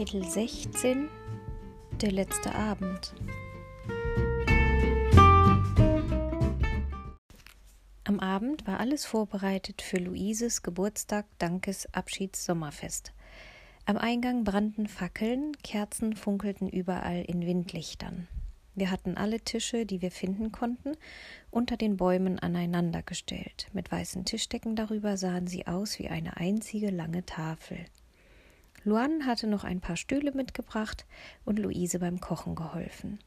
Kapitel 16 Der letzte Abend Am Abend war alles vorbereitet für Luises Geburtstag, Dankes, Abschieds, Sommerfest. Am Eingang brannten Fackeln, Kerzen funkelten überall in Windlichtern. Wir hatten alle Tische, die wir finden konnten, unter den Bäumen aneinandergestellt. Mit weißen Tischdecken darüber sahen sie aus wie eine einzige lange Tafel. Luan hatte noch ein paar Stühle mitgebracht und Luise beim Kochen geholfen.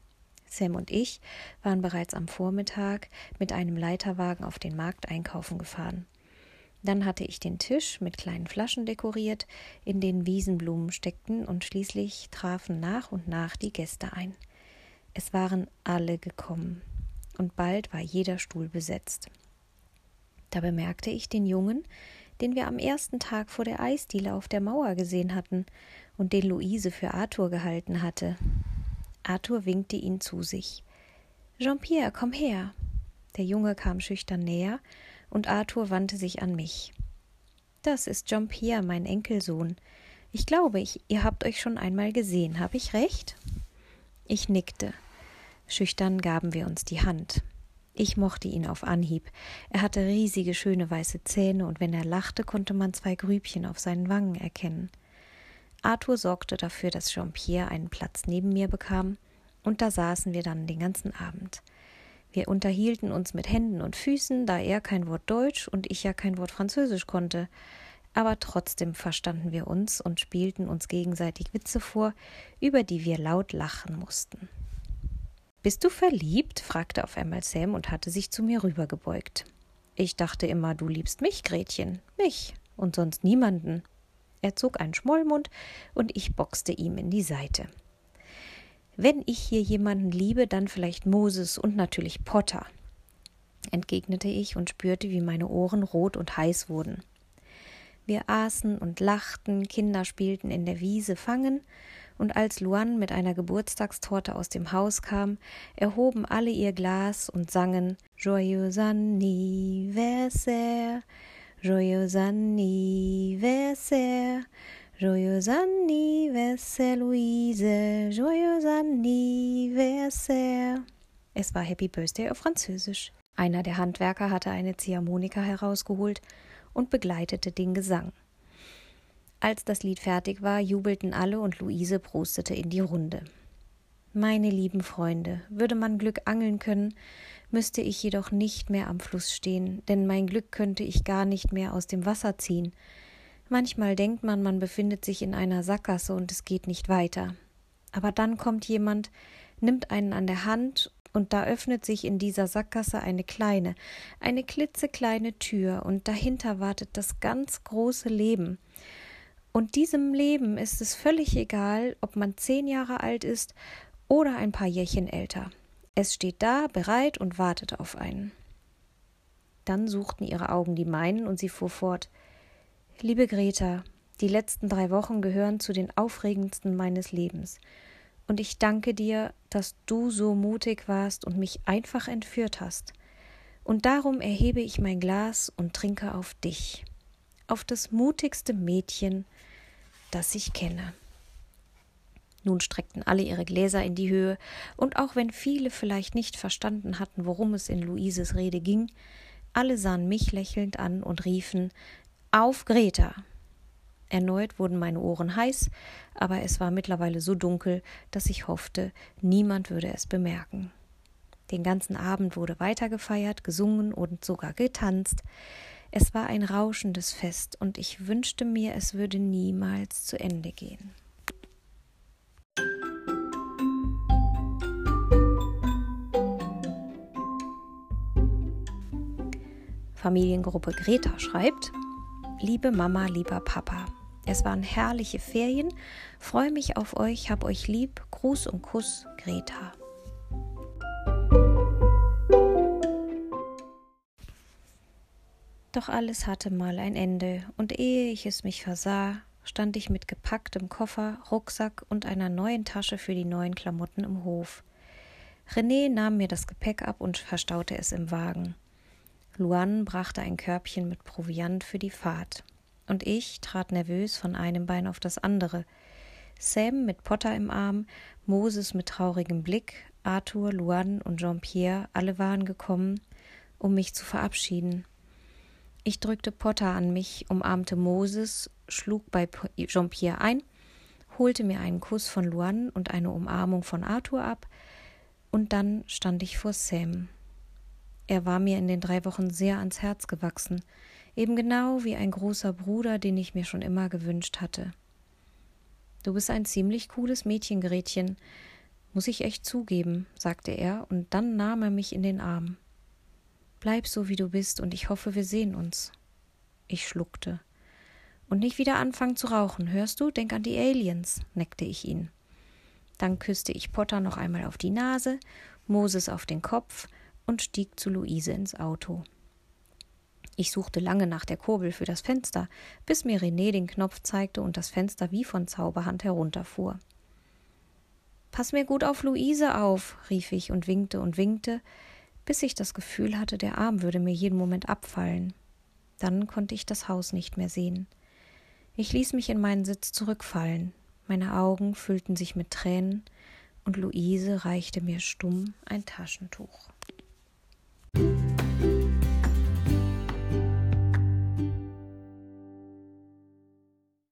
Sam und ich waren bereits am Vormittag mit einem Leiterwagen auf den Markt einkaufen gefahren. Dann hatte ich den Tisch mit kleinen Flaschen dekoriert, in denen Wiesenblumen steckten, und schließlich trafen nach und nach die Gäste ein. Es waren alle gekommen, und bald war jeder Stuhl besetzt. Da bemerkte ich den Jungen, den wir am ersten Tag vor der Eisdiele auf der Mauer gesehen hatten und den Luise für Arthur gehalten hatte. Arthur winkte ihn zu sich. Jean-Pierre, komm her. Der Junge kam schüchtern näher, und Arthur wandte sich an mich. Das ist Jean-Pierre, mein Enkelsohn. Ich glaube, ich, ihr habt euch schon einmal gesehen, habe ich recht? Ich nickte. Schüchtern gaben wir uns die Hand. Ich mochte ihn auf Anhieb. Er hatte riesige, schöne weiße Zähne, und wenn er lachte, konnte man zwei Grübchen auf seinen Wangen erkennen. Arthur sorgte dafür, dass Jean-Pierre einen Platz neben mir bekam, und da saßen wir dann den ganzen Abend. Wir unterhielten uns mit Händen und Füßen, da er kein Wort Deutsch und ich ja kein Wort Französisch konnte. Aber trotzdem verstanden wir uns und spielten uns gegenseitig Witze vor, über die wir laut lachen mussten. Bist du verliebt? fragte auf einmal Sam und hatte sich zu mir rübergebeugt. Ich dachte immer, du liebst mich, Gretchen. Mich und sonst niemanden. Er zog einen Schmollmund und ich boxte ihm in die Seite. Wenn ich hier jemanden liebe, dann vielleicht Moses und natürlich Potter, entgegnete ich und spürte, wie meine Ohren rot und heiß wurden. Wir aßen und lachten, Kinder spielten in der Wiese Fangen, und als Luan mit einer Geburtstagstorte aus dem Haus kam, erhoben alle ihr Glas und sangen Joyeux anniversaire, Joyeux anniversaire, Joyeux anniversaire, Louise, Joyeux anniversaire. Es war Happy Birthday auf Französisch. Einer der Handwerker hatte eine Ziehharmonika herausgeholt und begleitete den Gesang. Als das Lied fertig war, jubelten alle und Luise prostete in die Runde. Meine lieben Freunde, würde man Glück angeln können, müsste ich jedoch nicht mehr am Fluss stehen, denn mein Glück könnte ich gar nicht mehr aus dem Wasser ziehen. Manchmal denkt man, man befindet sich in einer Sackgasse und es geht nicht weiter. Aber dann kommt jemand, nimmt einen an der Hand und da öffnet sich in dieser Sackgasse eine kleine, eine klitzekleine Tür und dahinter wartet das ganz große Leben. Und diesem Leben ist es völlig egal, ob man zehn Jahre alt ist oder ein paar Jährchen älter. Es steht da, bereit und wartet auf einen. Dann suchten ihre Augen die meinen und sie fuhr fort. Liebe Greta, die letzten drei Wochen gehören zu den aufregendsten meines Lebens. Und ich danke dir, dass du so mutig warst und mich einfach entführt hast. Und darum erhebe ich mein Glas und trinke auf dich auf das mutigste Mädchen, das ich kenne. Nun streckten alle ihre Gläser in die Höhe, und auch wenn viele vielleicht nicht verstanden hatten, worum es in Luises Rede ging, alle sahen mich lächelnd an und riefen Auf Greta. Erneut wurden meine Ohren heiß, aber es war mittlerweile so dunkel, dass ich hoffte, niemand würde es bemerken. Den ganzen Abend wurde weitergefeiert, gesungen und sogar getanzt. Es war ein rauschendes Fest, und ich wünschte mir, es würde niemals zu Ende gehen. Familiengruppe Greta schreibt Liebe Mama, lieber Papa, es waren herrliche Ferien, freue mich auf euch, hab euch lieb, Gruß und Kuss, Greta. Doch alles hatte mal ein Ende, und ehe ich es mich versah, stand ich mit gepacktem Koffer, Rucksack und einer neuen Tasche für die neuen Klamotten im Hof. René nahm mir das Gepäck ab und verstaute es im Wagen. Luan brachte ein Körbchen mit Proviant für die Fahrt, und ich trat nervös von einem Bein auf das andere. Sam mit Potter im Arm, Moses mit traurigem Blick, Arthur, Luan und Jean-Pierre, alle waren gekommen, um mich zu verabschieden. Ich drückte Potter an mich, umarmte Moses, schlug bei Jean-Pierre ein, holte mir einen Kuss von Luan und eine Umarmung von Arthur ab, und dann stand ich vor Sam. Er war mir in den drei Wochen sehr ans Herz gewachsen, eben genau wie ein großer Bruder, den ich mir schon immer gewünscht hatte. Du bist ein ziemlich cooles Mädchen, Gretchen, muss ich echt zugeben, sagte er, und dann nahm er mich in den Arm. Bleib so, wie du bist, und ich hoffe, wir sehen uns. Ich schluckte. Und nicht wieder anfangen zu rauchen, hörst du? Denk an die Aliens, neckte ich ihn. Dann küsste ich Potter noch einmal auf die Nase, Moses auf den Kopf und stieg zu Luise ins Auto. Ich suchte lange nach der Kurbel für das Fenster, bis mir René den Knopf zeigte und das Fenster wie von Zauberhand herunterfuhr. Pass mir gut auf Luise auf, rief ich und winkte und winkte, bis ich das Gefühl hatte, der Arm würde mir jeden Moment abfallen. Dann konnte ich das Haus nicht mehr sehen. Ich ließ mich in meinen Sitz zurückfallen, meine Augen füllten sich mit Tränen, und Luise reichte mir stumm ein Taschentuch.